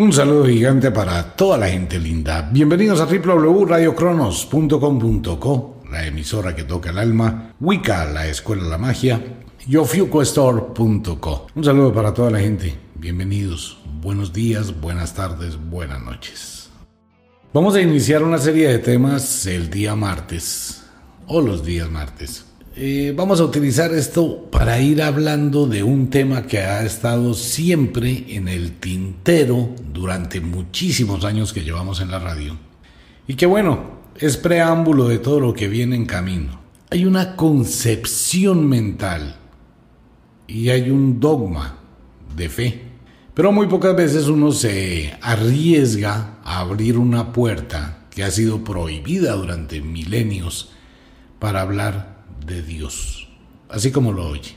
Un saludo gigante para toda la gente linda. Bienvenidos a www.radiocronos.com.co, la emisora que toca el alma, Wicca, la escuela de la magia, y ofiucostore.co. Un saludo para toda la gente. Bienvenidos. Buenos días, buenas tardes, buenas noches. Vamos a iniciar una serie de temas el día martes, o los días martes. Eh, vamos a utilizar esto para ir hablando de un tema que ha estado siempre en el tintero durante muchísimos años que llevamos en la radio. Y que bueno, es preámbulo de todo lo que viene en camino. Hay una concepción mental y hay un dogma de fe. Pero muy pocas veces uno se arriesga a abrir una puerta que ha sido prohibida durante milenios para hablar de Dios, así como lo oye.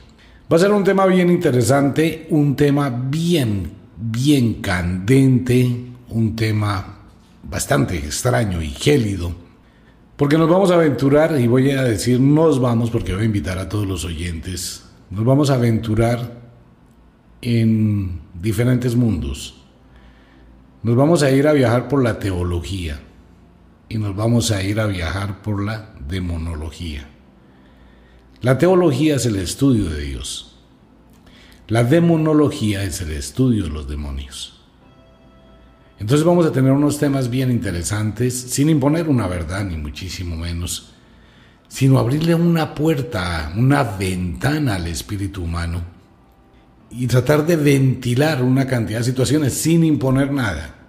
Va a ser un tema bien interesante, un tema bien, bien candente, un tema bastante extraño y gélido, porque nos vamos a aventurar, y voy a decir nos vamos porque voy a invitar a todos los oyentes, nos vamos a aventurar en diferentes mundos. Nos vamos a ir a viajar por la teología y nos vamos a ir a viajar por la demonología. La teología es el estudio de Dios. La demonología es el estudio de los demonios. Entonces vamos a tener unos temas bien interesantes, sin imponer una verdad, ni muchísimo menos, sino abrirle una puerta, una ventana al espíritu humano y tratar de ventilar una cantidad de situaciones sin imponer nada.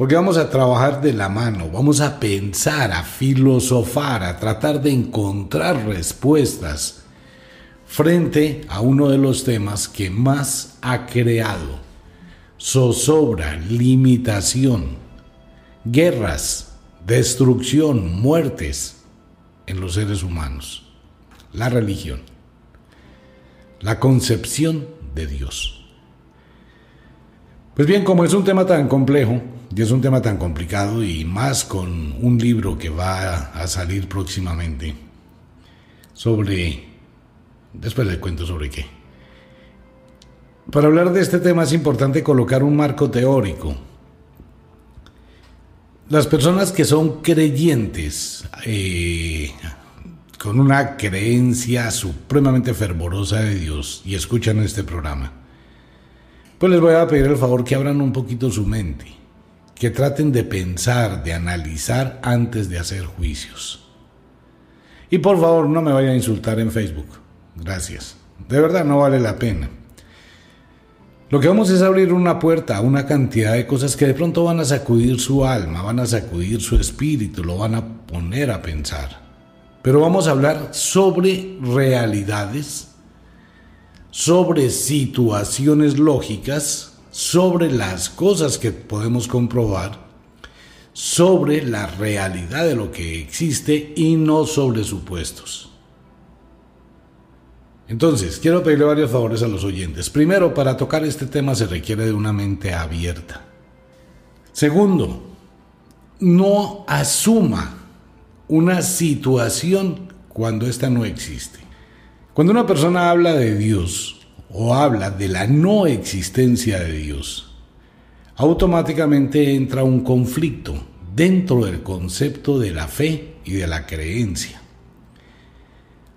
Porque vamos a trabajar de la mano, vamos a pensar, a filosofar, a tratar de encontrar respuestas frente a uno de los temas que más ha creado zozobra, limitación, guerras, destrucción, muertes en los seres humanos, la religión, la concepción de Dios. Pues bien, como es un tema tan complejo, y es un tema tan complicado y más con un libro que va a salir próximamente sobre... Después le cuento sobre qué. Para hablar de este tema es importante colocar un marco teórico. Las personas que son creyentes, eh, con una creencia supremamente fervorosa de Dios y escuchan este programa, pues les voy a pedir el favor que abran un poquito su mente que traten de pensar, de analizar antes de hacer juicios. Y por favor, no me vayan a insultar en Facebook. Gracias. De verdad, no vale la pena. Lo que vamos es abrir una puerta a una cantidad de cosas que de pronto van a sacudir su alma, van a sacudir su espíritu, lo van a poner a pensar. Pero vamos a hablar sobre realidades, sobre situaciones lógicas, sobre las cosas que podemos comprobar, sobre la realidad de lo que existe y no sobre supuestos. Entonces, quiero pedirle varios favores a los oyentes. Primero, para tocar este tema se requiere de una mente abierta. Segundo, no asuma una situación cuando ésta no existe. Cuando una persona habla de Dios, o habla de la no existencia de Dios, automáticamente entra un conflicto dentro del concepto de la fe y de la creencia.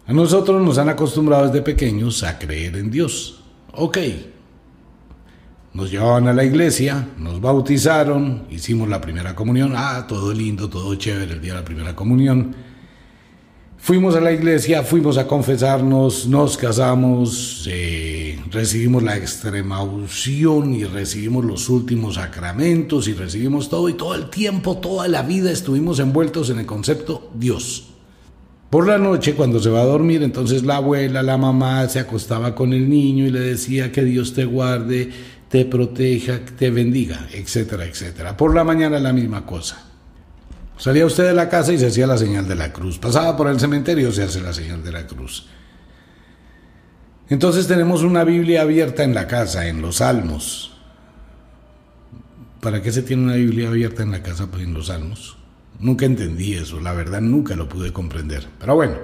A nosotros nos han acostumbrado desde pequeños a creer en Dios. Ok. Nos llevaban a la iglesia, nos bautizaron, hicimos la primera comunión. Ah, todo lindo, todo chévere el día de la primera comunión Fuimos a la iglesia, fuimos a confesarnos, nos casamos, eh, recibimos la extrema unción y recibimos los últimos sacramentos y recibimos todo y todo el tiempo, toda la vida estuvimos envueltos en el concepto Dios. Por la noche, cuando se va a dormir, entonces la abuela, la mamá se acostaba con el niño y le decía que Dios te guarde, te proteja, te bendiga, etcétera, etcétera. Por la mañana la misma cosa. Salía usted de la casa y se hacía la señal de la cruz. Pasaba por el cementerio, se hace la señal de la cruz. Entonces tenemos una Biblia abierta en la casa, en los salmos. ¿Para qué se tiene una Biblia abierta en la casa pues, en los salmos? Nunca entendí eso, la verdad nunca lo pude comprender. Pero bueno,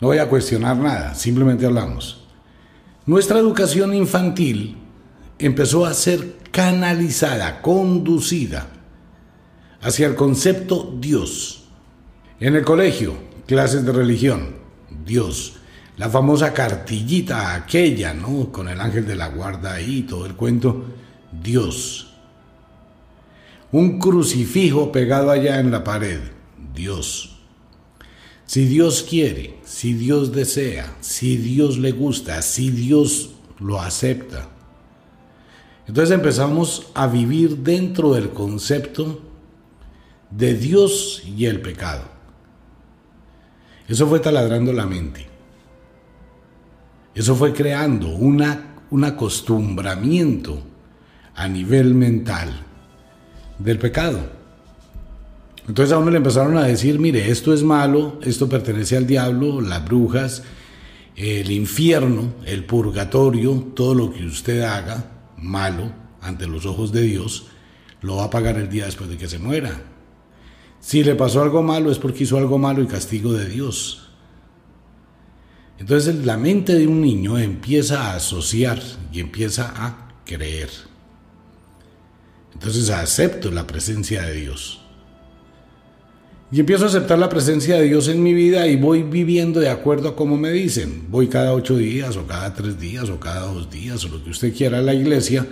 no voy a cuestionar nada, simplemente hablamos. Nuestra educación infantil empezó a ser canalizada, conducida hacia el concepto Dios. En el colegio, clases de religión, Dios. La famosa cartillita aquella, ¿no? Con el ángel de la guarda ahí, todo el cuento, Dios. Un crucifijo pegado allá en la pared, Dios. Si Dios quiere, si Dios desea, si Dios le gusta, si Dios lo acepta. Entonces empezamos a vivir dentro del concepto de Dios y el pecado. Eso fue taladrando la mente. Eso fue creando una, un acostumbramiento a nivel mental del pecado. Entonces a uno le empezaron a decir, mire, esto es malo, esto pertenece al diablo, las brujas, el infierno, el purgatorio, todo lo que usted haga malo ante los ojos de Dios, lo va a pagar el día después de que se muera. Si le pasó algo malo es porque hizo algo malo y castigo de Dios. Entonces la mente de un niño empieza a asociar y empieza a creer. Entonces acepto la presencia de Dios. Y empiezo a aceptar la presencia de Dios en mi vida y voy viviendo de acuerdo a como me dicen. Voy cada ocho días o cada tres días o cada dos días o lo que usted quiera a la iglesia.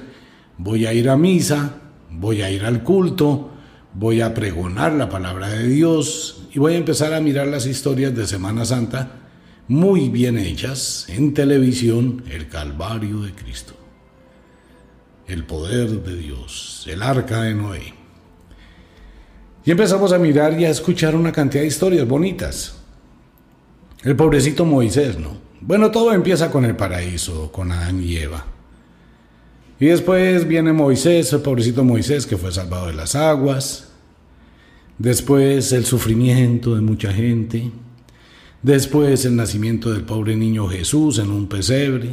Voy a ir a misa, voy a ir al culto, voy a pregonar la palabra de Dios y voy a empezar a mirar las historias de Semana Santa muy bien hechas en televisión, el Calvario de Cristo, el poder de Dios, el arca de Noé. Y empezamos a mirar y a escuchar una cantidad de historias bonitas. El pobrecito Moisés, ¿no? Bueno, todo empieza con el paraíso, con Adán y Eva. Y después viene Moisés, el pobrecito Moisés que fue salvado de las aguas. Después el sufrimiento de mucha gente. Después el nacimiento del pobre niño Jesús en un pesebre,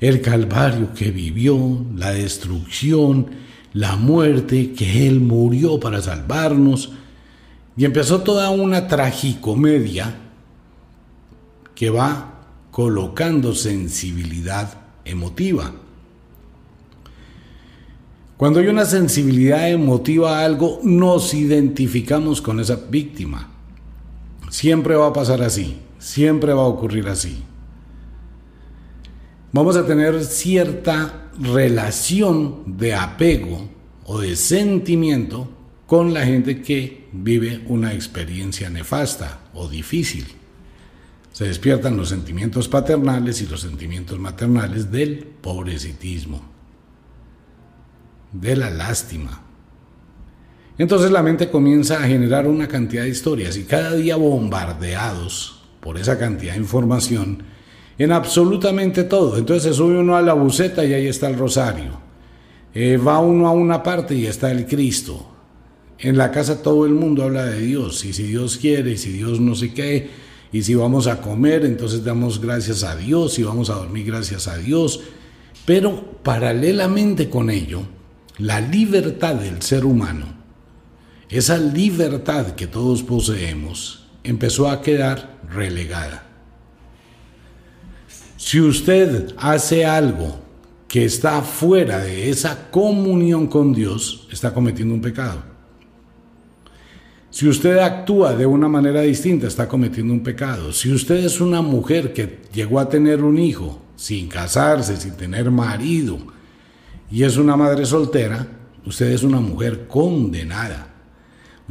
el calvario que vivió, la destrucción, la muerte, que Él murió para salvarnos. Y empezó toda una tragicomedia que va colocando sensibilidad emotiva. Cuando hay una sensibilidad emotiva a algo, nos identificamos con esa víctima. Siempre va a pasar así, siempre va a ocurrir así. Vamos a tener cierta relación de apego o de sentimiento con la gente que vive una experiencia nefasta o difícil. Se despiertan los sentimientos paternales y los sentimientos maternales del pobrecitismo, de la lástima, entonces la mente comienza a generar una cantidad de historias y cada día bombardeados por esa cantidad de información en absolutamente todo. Entonces se sube uno a la buceta y ahí está el rosario. Eh, va uno a una parte y está el Cristo. En la casa todo el mundo habla de Dios y si Dios quiere y si Dios no sé qué y si vamos a comer entonces damos gracias a Dios y vamos a dormir gracias a Dios. Pero paralelamente con ello, la libertad del ser humano esa libertad que todos poseemos empezó a quedar relegada. Si usted hace algo que está fuera de esa comunión con Dios, está cometiendo un pecado. Si usted actúa de una manera distinta, está cometiendo un pecado. Si usted es una mujer que llegó a tener un hijo sin casarse, sin tener marido, y es una madre soltera, usted es una mujer condenada.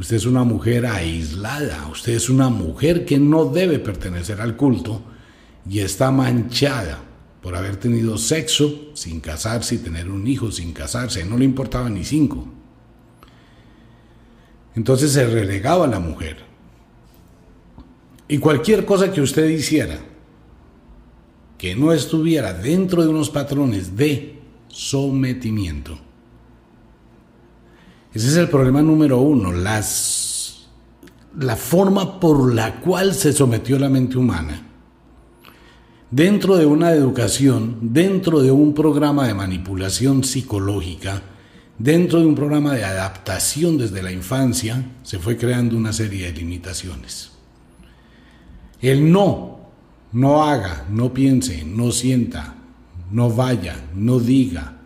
Usted es una mujer aislada, usted es una mujer que no debe pertenecer al culto y está manchada por haber tenido sexo sin casarse y tener un hijo sin casarse, no le importaba ni cinco. Entonces se relegaba a la mujer. Y cualquier cosa que usted hiciera que no estuviera dentro de unos patrones de sometimiento, ese es el problema número uno, la forma por la cual se sometió la mente humana. Dentro de una educación, dentro de un programa de manipulación psicológica, dentro de un programa de adaptación desde la infancia, se fue creando una serie de limitaciones. El no, no haga, no piense, no sienta, no vaya, no diga,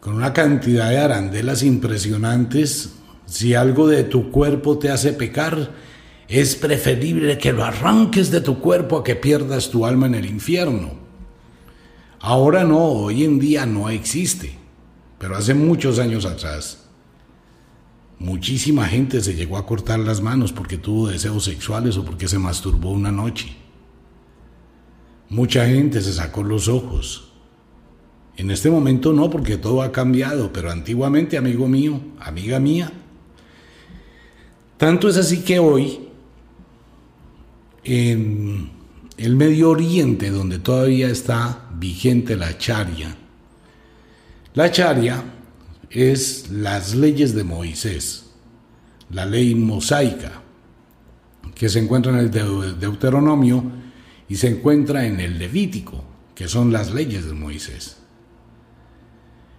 con una cantidad de arandelas impresionantes. Si algo de tu cuerpo te hace pecar, es preferible que lo arranques de tu cuerpo a que pierdas tu alma en el infierno. Ahora no, hoy en día no existe, pero hace muchos años atrás, muchísima gente se llegó a cortar las manos porque tuvo deseos sexuales o porque se masturbó una noche. Mucha gente se sacó los ojos. En este momento no, porque todo ha cambiado, pero antiguamente, amigo mío, amiga mía, tanto es así que hoy en el Medio Oriente, donde todavía está vigente la charia. La charia es las leyes de Moisés, la ley mosaica, que se encuentra en el Deuteronomio y se encuentra en el Levítico, que son las leyes de Moisés.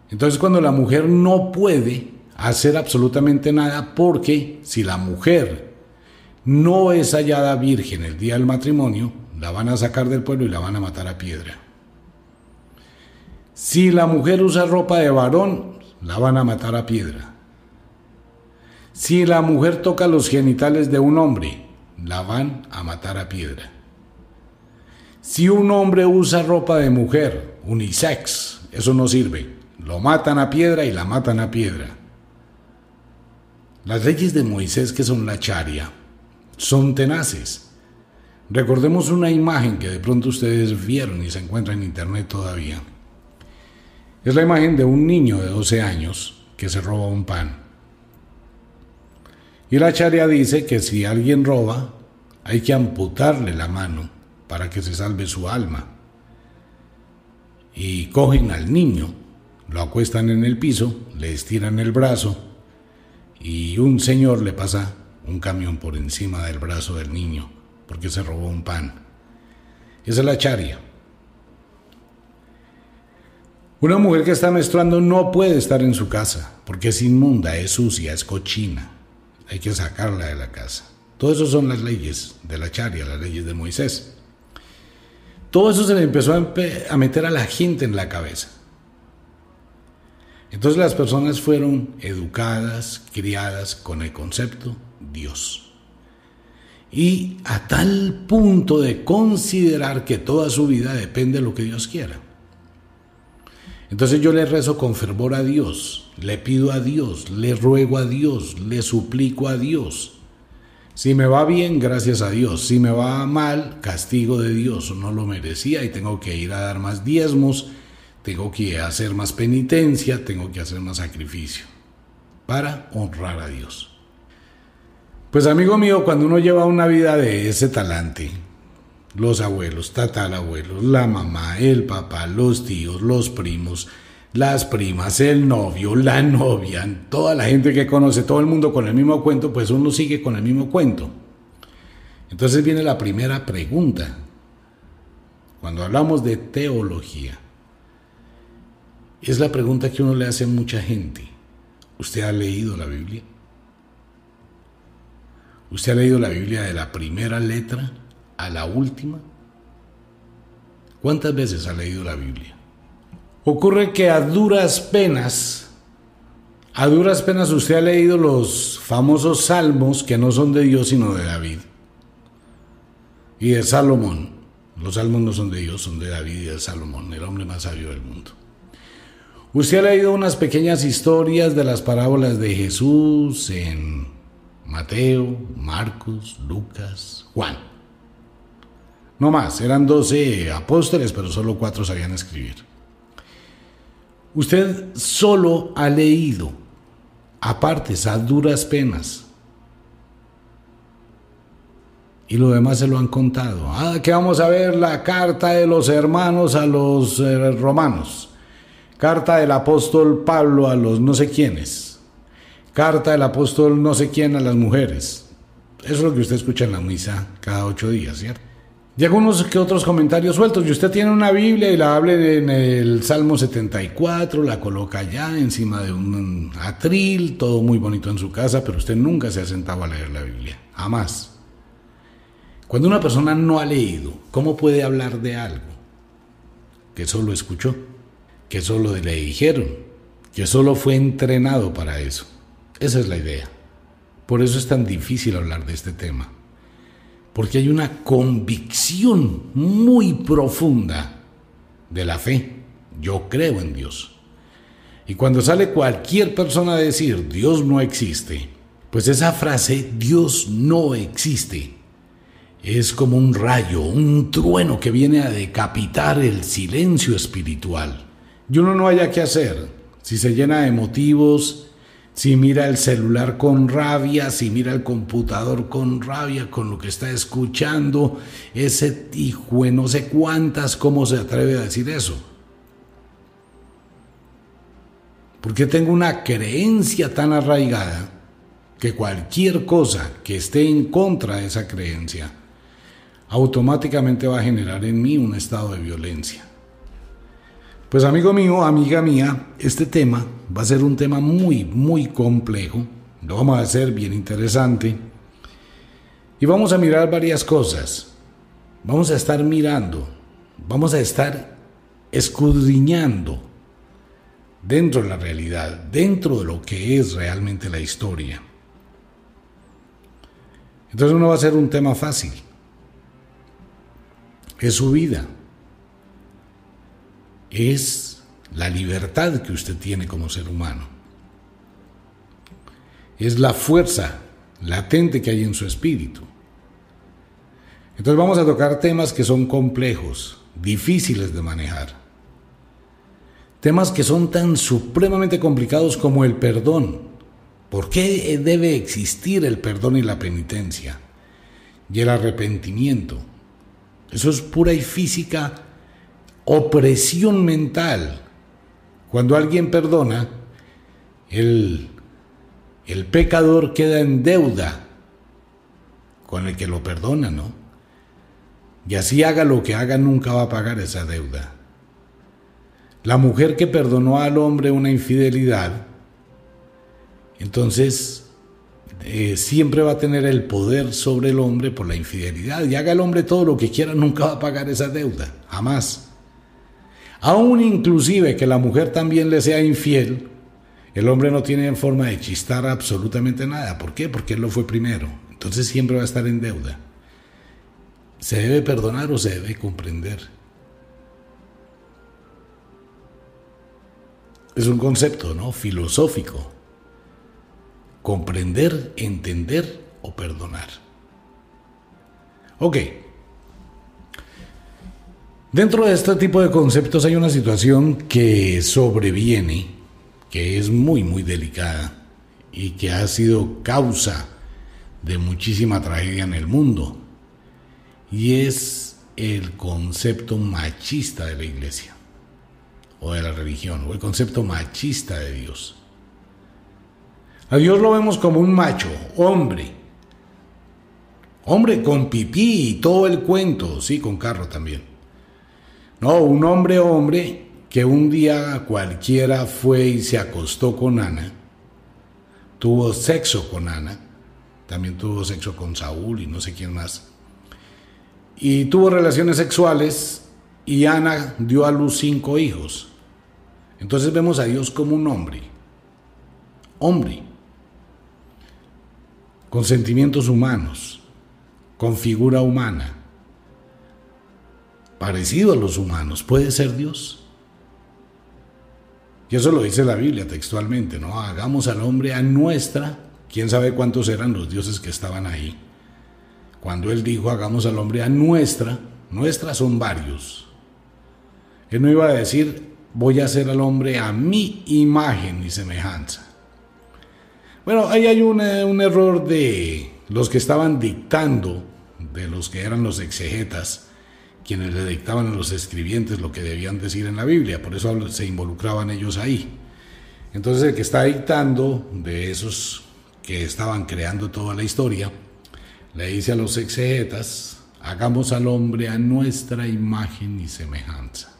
Entonces cuando la mujer no puede hacer absolutamente nada, porque si la mujer no es hallada virgen el día del matrimonio, la van a sacar del pueblo y la van a matar a piedra. Si la mujer usa ropa de varón, la van a matar a piedra. Si la mujer toca los genitales de un hombre, la van a matar a piedra. Si un hombre usa ropa de mujer, unisex, eso no sirve. Lo matan a piedra y la matan a piedra. Las leyes de Moisés, que son la charia, son tenaces. Recordemos una imagen que de pronto ustedes vieron y se encuentra en internet todavía. Es la imagen de un niño de 12 años que se roba un pan. Y la charia dice que si alguien roba, hay que amputarle la mano para que se salve su alma. Y cogen al niño, lo acuestan en el piso, le estiran el brazo y un señor le pasa un camión por encima del brazo del niño porque se robó un pan. Esa es la charia. Una mujer que está menstruando no puede estar en su casa porque es inmunda, es sucia, es cochina. Hay que sacarla de la casa. Todo eso son las leyes de la charia, las leyes de Moisés. Todo eso se le empezó a, meter a la gente en la cabeza. Entonces las personas fueron educadas, criadas con el concepto Dios. Y a tal punto de considerar que toda su vida depende de lo que Dios quiera. Entonces yo le rezo con fervor a Dios, le pido a Dios, le ruego a Dios, le suplico a Dios. Si me va bien, gracias a Dios. Si me va mal, castigo de Dios. No lo merecía y tengo que ir a dar más diezmos, tengo que hacer más penitencia, tengo que hacer más sacrificio para honrar a Dios. Pues amigo mío, cuando uno lleva una vida de ese talante, los abuelos, tatarabuelos, la mamá, el papá, los tíos, los primos, las primas, el novio, la novia, toda la gente que conoce, todo el mundo con el mismo cuento, pues uno sigue con el mismo cuento. Entonces viene la primera pregunta. Cuando hablamos de teología, es la pregunta que uno le hace a mucha gente. ¿Usted ha leído la Biblia? ¿Usted ha leído la Biblia de la primera letra a la última? ¿Cuántas veces ha leído la Biblia? Ocurre que a duras penas, a duras penas usted ha leído los famosos salmos que no son de Dios sino de David y de Salomón. Los salmos no son de Dios, son de David y de Salomón, el hombre más sabio del mundo. Usted ha leído unas pequeñas historias de las parábolas de Jesús en Mateo, Marcos, Lucas, Juan. No más, eran doce apóstoles, pero solo cuatro sabían escribir. Usted solo ha leído, aparte, a duras penas. Y lo demás se lo han contado. Ah, que vamos a ver la carta de los hermanos a los eh, romanos. Carta del apóstol Pablo a los no sé quiénes carta del apóstol no sé quién a las mujeres. Eso es lo que usted escucha en la misa cada ocho días, ¿cierto? Y algunos que otros comentarios sueltos. Y usted tiene una Biblia y la hable en el Salmo 74, la coloca allá encima de un atril, todo muy bonito en su casa, pero usted nunca se ha sentado a leer la Biblia. Jamás. Cuando una persona no ha leído, ¿cómo puede hablar de algo que solo escuchó? Que solo le dijeron, que solo fue entrenado para eso. Esa es la idea. Por eso es tan difícil hablar de este tema. Porque hay una convicción muy profunda de la fe. Yo creo en Dios. Y cuando sale cualquier persona a decir Dios no existe, pues esa frase Dios no existe es como un rayo, un trueno que viene a decapitar el silencio espiritual. Y uno no haya qué hacer si se llena de motivos, si mira el celular con rabia, si mira el computador con rabia, con lo que está escuchando, ese hijo no sé cuántas, ¿cómo se atreve a decir eso? Porque tengo una creencia tan arraigada que cualquier cosa que esté en contra de esa creencia automáticamente va a generar en mí un estado de violencia. Pues amigo mío, amiga mía, este tema va a ser un tema muy, muy complejo. Lo vamos a hacer bien interesante. Y vamos a mirar varias cosas. Vamos a estar mirando, vamos a estar escudriñando dentro de la realidad, dentro de lo que es realmente la historia. Entonces no va a ser un tema fácil. Es su vida es la libertad que usted tiene como ser humano. Es la fuerza latente que hay en su espíritu. Entonces vamos a tocar temas que son complejos, difíciles de manejar. Temas que son tan supremamente complicados como el perdón. ¿Por qué debe existir el perdón y la penitencia? Y el arrepentimiento. Eso es pura y física opresión mental. Cuando alguien perdona, el, el pecador queda en deuda con el que lo perdona, ¿no? Y así haga lo que haga, nunca va a pagar esa deuda. La mujer que perdonó al hombre una infidelidad, entonces eh, siempre va a tener el poder sobre el hombre por la infidelidad. Y haga el hombre todo lo que quiera, nunca va a pagar esa deuda, jamás. Aún inclusive que la mujer también le sea infiel, el hombre no tiene forma de chistar absolutamente nada. ¿Por qué? Porque él lo fue primero. Entonces siempre va a estar en deuda. ¿Se debe perdonar o se debe comprender? Es un concepto, ¿no? Filosófico. Comprender, entender o perdonar. Ok. Dentro de este tipo de conceptos hay una situación que sobreviene, que es muy, muy delicada y que ha sido causa de muchísima tragedia en el mundo. Y es el concepto machista de la iglesia, o de la religión, o el concepto machista de Dios. A Dios lo vemos como un macho, hombre. Hombre con pipí y todo el cuento, sí, con carro también. No, un hombre hombre que un día cualquiera fue y se acostó con Ana, tuvo sexo con Ana, también tuvo sexo con Saúl y no sé quién más, y tuvo relaciones sexuales y Ana dio a luz cinco hijos. Entonces vemos a Dios como un hombre, hombre, con sentimientos humanos, con figura humana parecido a los humanos. ¿Puede ser Dios? Y eso lo dice la Biblia textualmente, ¿no? Hagamos al hombre a nuestra, quién sabe cuántos eran los dioses que estaban ahí. Cuando él dijo, hagamos al hombre a nuestra, nuestra son varios. Él no iba a decir, voy a hacer al hombre a mi imagen y semejanza. Bueno, ahí hay un, un error de los que estaban dictando, de los que eran los exegetas, quienes le dictaban a los escribientes lo que debían decir en la Biblia, por eso se involucraban ellos ahí. Entonces el que está dictando de esos que estaban creando toda la historia, le dice a los exegetas, hagamos al hombre a nuestra imagen y semejanza.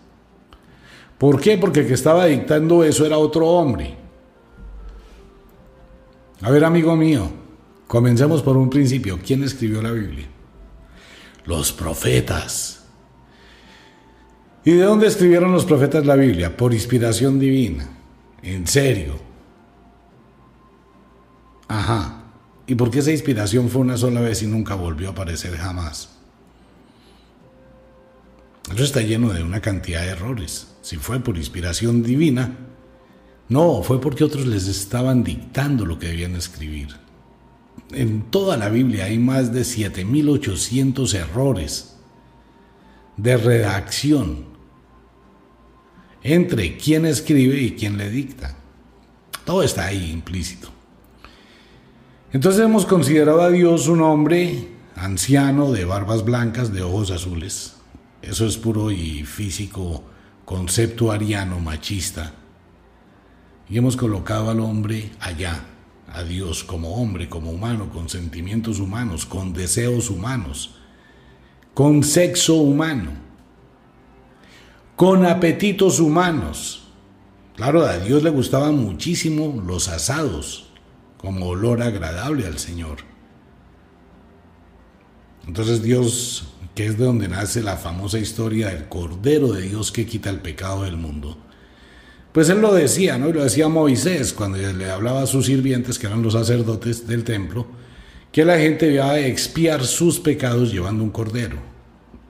¿Por qué? Porque el que estaba dictando eso era otro hombre. A ver, amigo mío, comencemos por un principio. ¿Quién escribió la Biblia? Los profetas. ¿Y de dónde escribieron los profetas la Biblia? Por inspiración divina. En serio. Ajá. ¿Y por qué esa inspiración fue una sola vez y nunca volvió a aparecer jamás? Eso está lleno de una cantidad de errores. Si fue por inspiración divina, no, fue porque otros les estaban dictando lo que debían escribir. En toda la Biblia hay más de 7.800 errores de redacción entre quien escribe y quien le dicta. Todo está ahí implícito. Entonces hemos considerado a Dios un hombre anciano, de barbas blancas, de ojos azules. Eso es puro y físico concepto ariano machista. Y hemos colocado al hombre allá, a Dios como hombre, como humano, con sentimientos humanos, con deseos humanos, con sexo humano, con apetitos humanos. Claro, a Dios le gustaban muchísimo los asados, como olor agradable al Señor. Entonces Dios, que es de donde nace la famosa historia del Cordero de Dios que quita el pecado del mundo, pues él lo decía, ¿no? Y lo decía Moisés cuando le hablaba a sus sirvientes, que eran los sacerdotes del templo, que la gente debía expiar sus pecados llevando un cordero,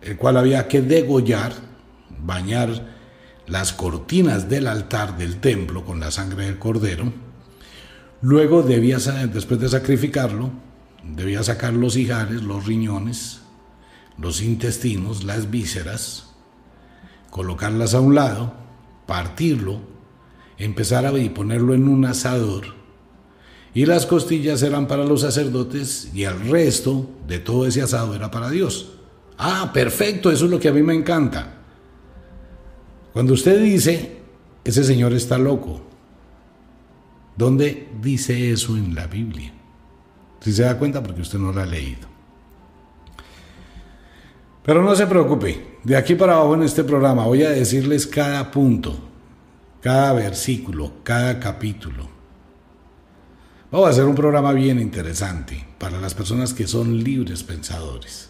el cual había que degollar, bañar las cortinas del altar del templo con la sangre del cordero. Luego debía, después de sacrificarlo, debía sacar los hijares, los riñones, los intestinos, las vísceras, colocarlas a un lado, partirlo, empezar a ponerlo en un asador. Y las costillas eran para los sacerdotes y el resto de todo ese asado era para Dios. Ah, perfecto, eso es lo que a mí me encanta. Cuando usted dice, ese señor está loco, ¿dónde dice eso en la Biblia? Si se da cuenta porque usted no lo ha leído. Pero no se preocupe, de aquí para abajo en este programa voy a decirles cada punto, cada versículo, cada capítulo. Vamos a hacer un programa bien interesante para las personas que son libres pensadores.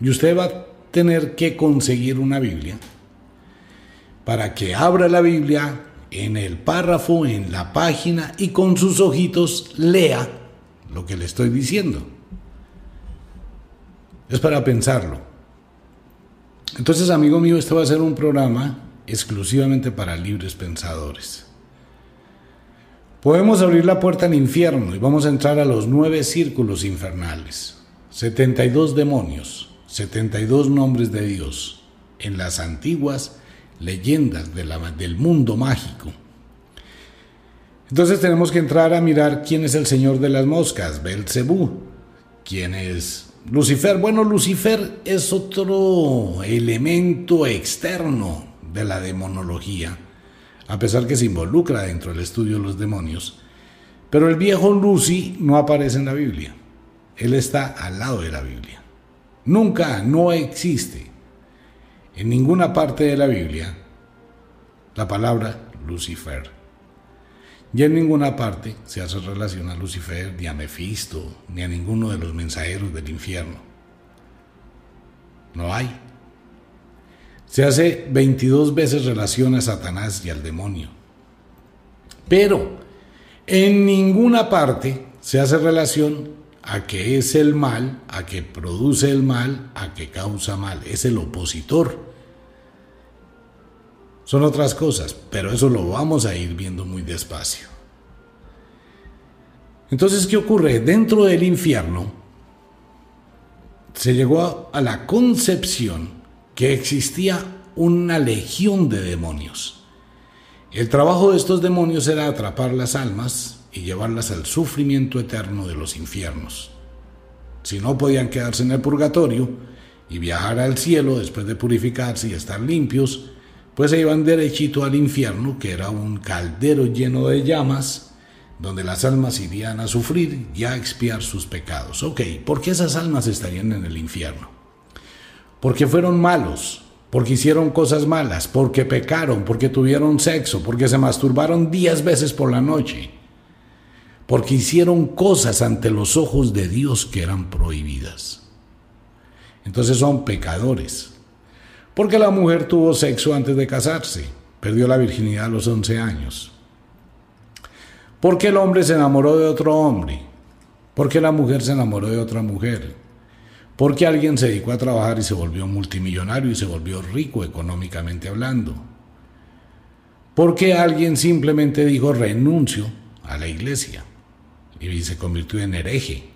Y usted va a tener que conseguir una Biblia para que abra la Biblia en el párrafo, en la página y con sus ojitos lea lo que le estoy diciendo. Es para pensarlo. Entonces, amigo mío, este va a ser un programa exclusivamente para libres pensadores. Podemos abrir la puerta al infierno y vamos a entrar a los nueve círculos infernales. 72 demonios, 72 nombres de Dios en las antiguas leyendas del mundo mágico. Entonces tenemos que entrar a mirar quién es el señor de las moscas, Belcebú, quién es Lucifer, bueno, Lucifer es otro elemento externo de la demonología, a pesar que se involucra dentro del estudio de los demonios. Pero el viejo Lucy no aparece en la Biblia. Él está al lado de la Biblia. Nunca, no existe en ninguna parte de la Biblia la palabra Lucifer. Y en ninguna parte se hace relación a Lucifer, ni a Mefisto, ni a ninguno de los mensajeros del infierno. No hay. Se hace 22 veces relación a Satanás y al demonio. Pero en ninguna parte se hace relación a que es el mal, a que produce el mal, a que causa mal. Es el opositor. Son otras cosas, pero eso lo vamos a ir viendo muy despacio. Entonces, ¿qué ocurre? Dentro del infierno se llegó a la concepción que existía una legión de demonios. El trabajo de estos demonios era atrapar las almas y llevarlas al sufrimiento eterno de los infiernos. Si no podían quedarse en el purgatorio y viajar al cielo después de purificarse y estar limpios, pues se iban derechito al infierno, que era un caldero lleno de llamas, donde las almas irían a sufrir y a expiar sus pecados. Ok, ¿por qué esas almas estarían en el infierno? Porque fueron malos, porque hicieron cosas malas, porque pecaron, porque tuvieron sexo, porque se masturbaron diez veces por la noche, porque hicieron cosas ante los ojos de Dios que eran prohibidas. Entonces son pecadores. Porque la mujer tuvo sexo antes de casarse, perdió la virginidad a los 11 años. ¿Por qué el hombre se enamoró de otro hombre? ¿Por qué la mujer se enamoró de otra mujer? ¿Por qué alguien se dedicó a trabajar y se volvió multimillonario y se volvió rico económicamente hablando? ¿Por qué alguien simplemente dijo renuncio a la iglesia y se convirtió en hereje?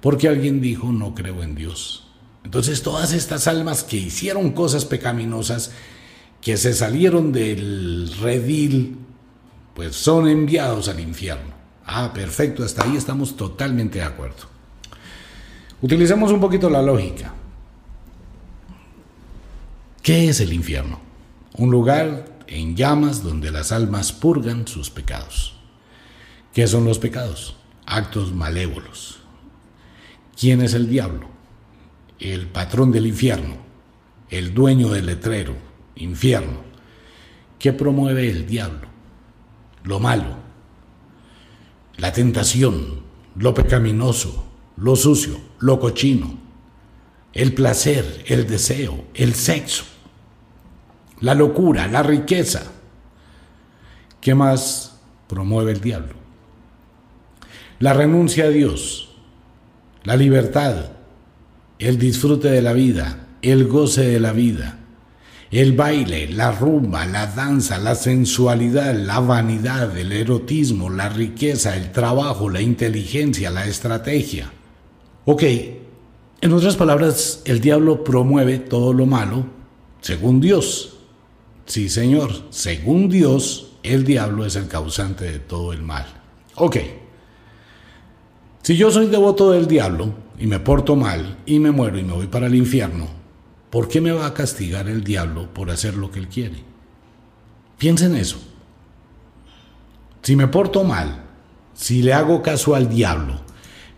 ¿Por qué alguien dijo no creo en Dios? Entonces todas estas almas que hicieron cosas pecaminosas, que se salieron del redil, pues son enviados al infierno. Ah, perfecto, hasta ahí estamos totalmente de acuerdo. Utilicemos un poquito la lógica. ¿Qué es el infierno? Un lugar en llamas donde las almas purgan sus pecados. ¿Qué son los pecados? Actos malévolos. ¿Quién es el diablo? el patrón del infierno, el dueño del letrero, infierno. ¿Qué promueve el diablo? Lo malo, la tentación, lo pecaminoso, lo sucio, lo cochino, el placer, el deseo, el sexo, la locura, la riqueza. ¿Qué más promueve el diablo? La renuncia a Dios, la libertad, el disfrute de la vida, el goce de la vida, el baile, la rumba, la danza, la sensualidad, la vanidad, el erotismo, la riqueza, el trabajo, la inteligencia, la estrategia. Ok, en otras palabras, el diablo promueve todo lo malo según Dios. Sí, Señor, según Dios, el diablo es el causante de todo el mal. Ok, si yo soy devoto del diablo, y me porto mal y me muero y me voy para el infierno, ¿por qué me va a castigar el diablo por hacer lo que él quiere? Piensen eso. Si me porto mal, si le hago caso al diablo,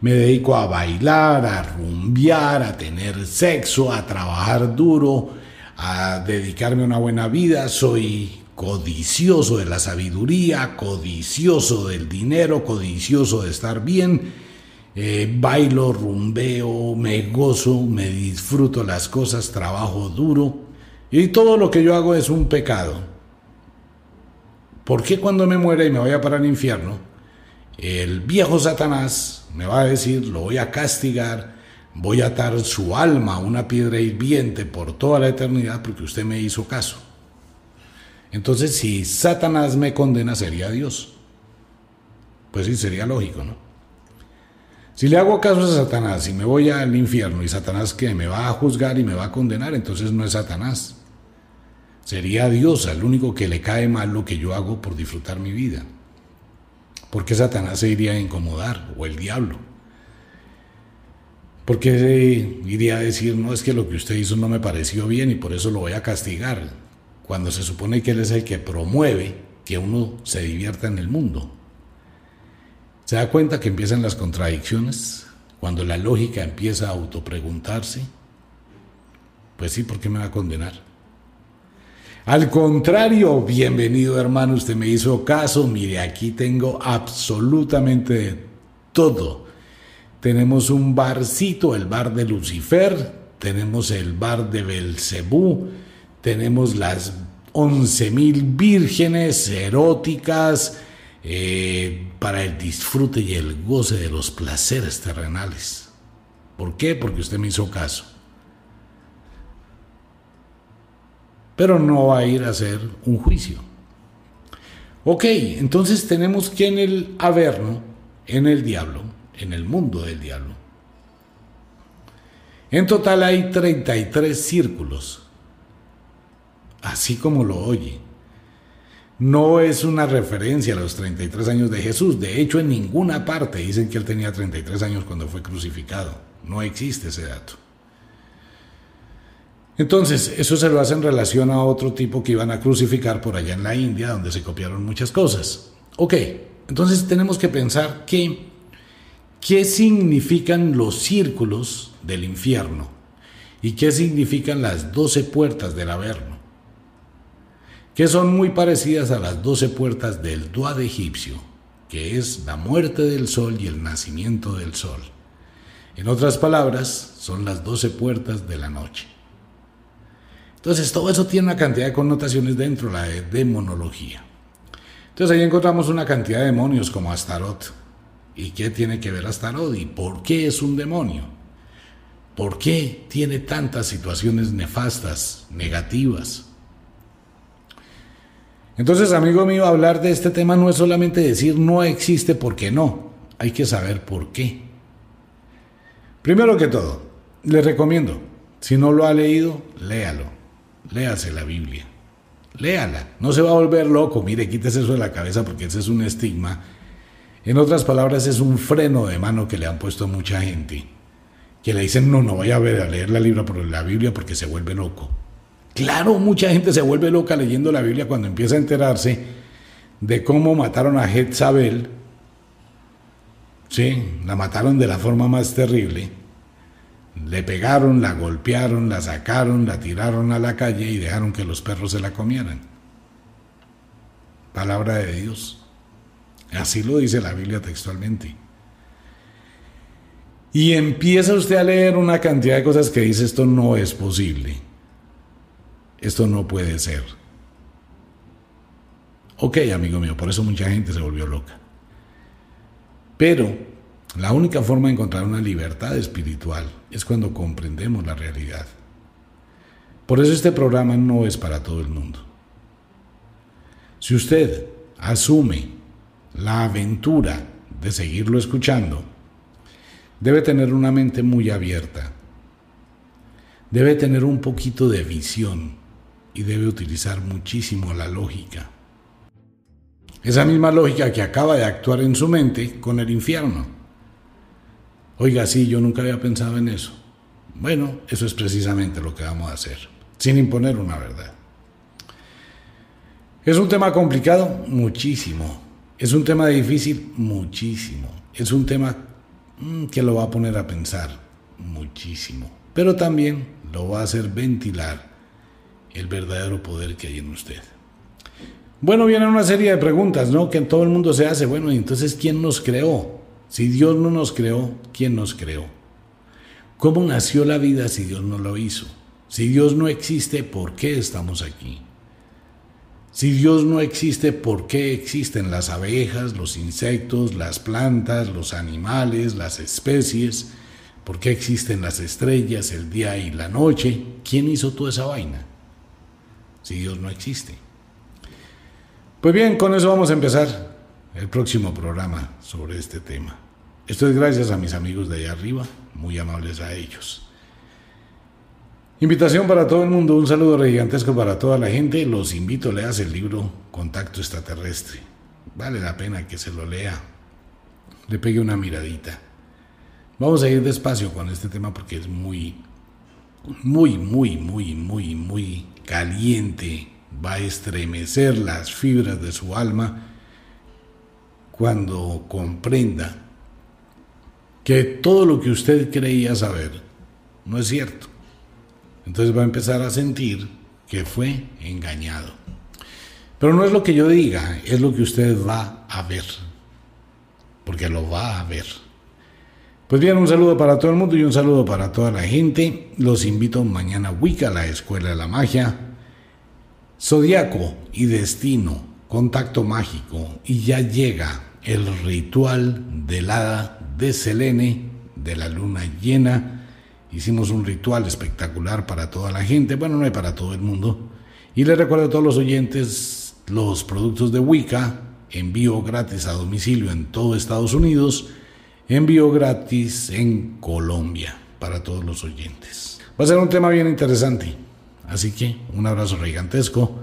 me dedico a bailar, a rumbear, a tener sexo, a trabajar duro, a dedicarme a una buena vida, soy codicioso de la sabiduría, codicioso del dinero, codicioso de estar bien, eh, bailo, rumbeo, me gozo, me disfruto las cosas, trabajo duro y todo lo que yo hago es un pecado. ¿Por qué cuando me muera y me vaya para el infierno, el viejo Satanás me va a decir, lo voy a castigar, voy a atar su alma a una piedra hirviente por toda la eternidad porque usted me hizo caso? Entonces, si Satanás me condena, sería Dios. Pues sí, sería lógico, ¿no? Si le hago caso a Satanás y me voy al infierno y Satanás que me va a juzgar y me va a condenar, entonces no es Satanás. Sería Dios al único que le cae mal lo que yo hago por disfrutar mi vida. ¿Por qué Satanás se iría a incomodar o el diablo? ¿Por qué iría a decir, no, es que lo que usted hizo no me pareció bien y por eso lo voy a castigar? Cuando se supone que Él es el que promueve que uno se divierta en el mundo. ¿Se da cuenta que empiezan las contradicciones? Cuando la lógica empieza a autopreguntarse. Pues sí, ¿por qué me va a condenar? Al contrario, bienvenido hermano, usted me hizo caso. Mire, aquí tengo absolutamente todo. Tenemos un barcito, el bar de Lucifer, tenemos el bar de Belcebú, tenemos las once mil vírgenes eróticas, eh, para el disfrute y el goce de los placeres terrenales. ¿Por qué? Porque usted me hizo caso. Pero no va a ir a hacer un juicio. Ok, entonces tenemos que en el Averno, en el diablo, en el mundo del diablo, en total hay 33 círculos, así como lo oye no es una referencia a los 33 años de Jesús. De hecho, en ninguna parte dicen que él tenía 33 años cuando fue crucificado. No existe ese dato. Entonces, eso se lo hace en relación a otro tipo que iban a crucificar por allá en la India, donde se copiaron muchas cosas. Ok, entonces tenemos que pensar que, qué significan los círculos del infierno y qué significan las doce puertas del Averno que son muy parecidas a las doce puertas del Duad egipcio, que es la muerte del sol y el nacimiento del sol. En otras palabras, son las doce puertas de la noche. Entonces, todo eso tiene una cantidad de connotaciones dentro de la demonología. Entonces, ahí encontramos una cantidad de demonios como Astaroth. ¿Y qué tiene que ver Astaroth? ¿Y por qué es un demonio? ¿Por qué tiene tantas situaciones nefastas, negativas? Entonces, amigo mío, hablar de este tema no es solamente decir no existe porque no, hay que saber por qué. Primero que todo, le recomiendo, si no lo ha leído, léalo, léase la Biblia, léala, no se va a volver loco, mire, quítese eso de la cabeza porque ese es un estigma. En otras palabras, es un freno de mano que le han puesto a mucha gente, que le dicen, no, no vaya a, ver, a leer la, la Biblia porque se vuelve loco. Claro, mucha gente se vuelve loca leyendo la Biblia cuando empieza a enterarse de cómo mataron a Jezabel. Sí, la mataron de la forma más terrible. Le pegaron, la golpearon, la sacaron, la tiraron a la calle y dejaron que los perros se la comieran. Palabra de Dios. Así lo dice la Biblia textualmente. Y empieza usted a leer una cantidad de cosas que dice esto no es posible. Esto no puede ser. Ok, amigo mío, por eso mucha gente se volvió loca. Pero la única forma de encontrar una libertad espiritual es cuando comprendemos la realidad. Por eso este programa no es para todo el mundo. Si usted asume la aventura de seguirlo escuchando, debe tener una mente muy abierta. Debe tener un poquito de visión y debe utilizar muchísimo la lógica. Esa misma lógica que acaba de actuar en su mente con el infierno. Oiga, sí, yo nunca había pensado en eso. Bueno, eso es precisamente lo que vamos a hacer, sin imponer una verdad. ¿Es un tema complicado? Muchísimo. ¿Es un tema difícil? Muchísimo. Es un tema mm, que lo va a poner a pensar muchísimo. Pero también lo va a hacer ventilar el verdadero poder que hay en usted. Bueno, viene una serie de preguntas, ¿no? Que todo el mundo se hace. Bueno, entonces, ¿quién nos creó? Si Dios no nos creó, ¿quién nos creó? ¿Cómo nació la vida si Dios no lo hizo? Si Dios no existe, ¿por qué estamos aquí? Si Dios no existe, ¿por qué existen las abejas, los insectos, las plantas, los animales, las especies? ¿Por qué existen las estrellas, el día y la noche? ¿Quién hizo toda esa vaina? Si Dios no existe. Pues bien, con eso vamos a empezar el próximo programa sobre este tema. Esto es gracias a mis amigos de allá arriba, muy amables a ellos. Invitación para todo el mundo, un saludo gigantesco para toda la gente. Los invito, leas el libro Contacto Extraterrestre. Vale la pena que se lo lea, le pegue una miradita. Vamos a ir despacio con este tema porque es muy, muy, muy, muy, muy, muy caliente, va a estremecer las fibras de su alma cuando comprenda que todo lo que usted creía saber no es cierto. Entonces va a empezar a sentir que fue engañado. Pero no es lo que yo diga, es lo que usted va a ver. Porque lo va a ver. Pues bien, un saludo para todo el mundo y un saludo para toda la gente. Los invito mañana a Wicca, la Escuela de la Magia. Zodiaco y destino, contacto mágico. Y ya llega el ritual del hada de Selene, de la luna llena. Hicimos un ritual espectacular para toda la gente. Bueno, no hay para todo el mundo. Y les recuerdo a todos los oyentes los productos de Wicca, envío gratis a domicilio en todo Estados Unidos envío gratis en Colombia para todos los oyentes. Va a ser un tema bien interesante, así que un abrazo gigantesco.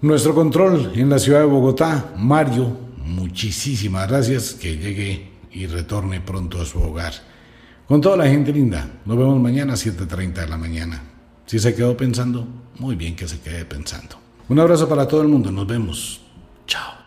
Nuestro control en la ciudad de Bogotá, Mario, muchísimas gracias, que llegue y retorne pronto a su hogar. Con toda la gente linda, nos vemos mañana a 7.30 de la mañana. Si se quedó pensando, muy bien que se quede pensando. Un abrazo para todo el mundo, nos vemos. Chao.